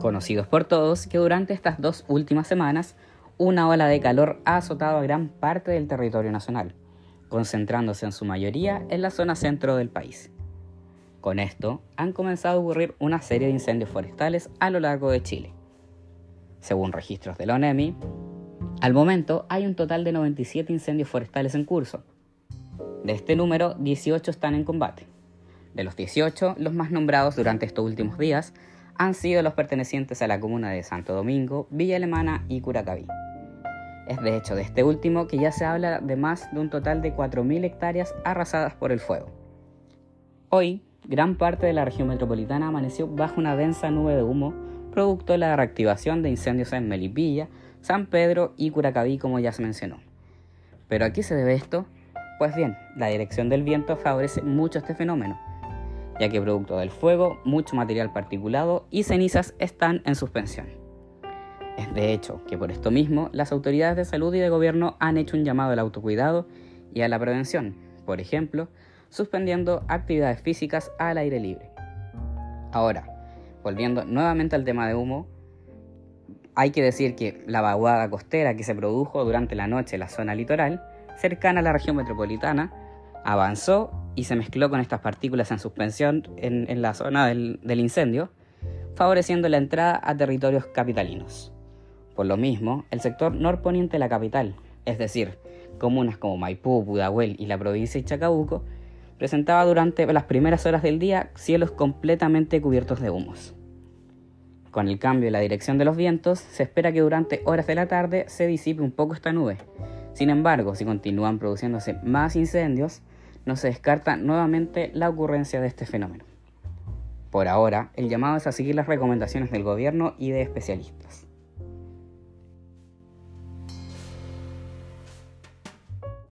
Conocidos por todos que durante estas dos últimas semanas una ola de calor ha azotado a gran parte del territorio nacional, concentrándose en su mayoría en la zona centro del país. Con esto han comenzado a ocurrir una serie de incendios forestales a lo largo de Chile. Según registros de la ONEMI, al momento hay un total de 97 incendios forestales en curso. De este número, 18 están en combate. De los 18, los más nombrados durante estos últimos días han sido los pertenecientes a la comuna de Santo Domingo, Villa Alemana y Curacaví. Es de hecho de este último que ya se habla de más de un total de 4.000 hectáreas arrasadas por el fuego. Hoy, gran parte de la región metropolitana amaneció bajo una densa nube de humo, producto de la reactivación de incendios en Melipilla, San Pedro y Curacaví, como ya se mencionó. ¿Pero a qué se debe esto? Pues bien, la dirección del viento favorece mucho este fenómeno, ya que producto del fuego, mucho material particulado y cenizas están en suspensión. Es de hecho que por esto mismo las autoridades de salud y de gobierno han hecho un llamado al autocuidado y a la prevención, por ejemplo, suspendiendo actividades físicas al aire libre. Ahora, volviendo nuevamente al tema de humo, hay que decir que la vaguada costera que se produjo durante la noche en la zona litoral, cercana a la región metropolitana, avanzó y se mezcló con estas partículas en suspensión en, la zona del, incendio, favoreciendo la entrada a territorios capitalinos. Por lo mismo, el sector norponiente de la capital, es decir, comunas como Maipú, Pudahuel y la provincia de Chacabuco, presentaba durante las primeras horas del día cielos completamente cubiertos de humos. Con el cambio en la dirección de los vientos, se espera que durante horas de la tarde se disipe un poco esta nube. Sin embargo, si continúan produciéndose más incendios, no se descarta nuevamente la ocurrencia de este fenómeno. Por ahora, el llamado es a seguir las recomendaciones del gobierno y de especialistas.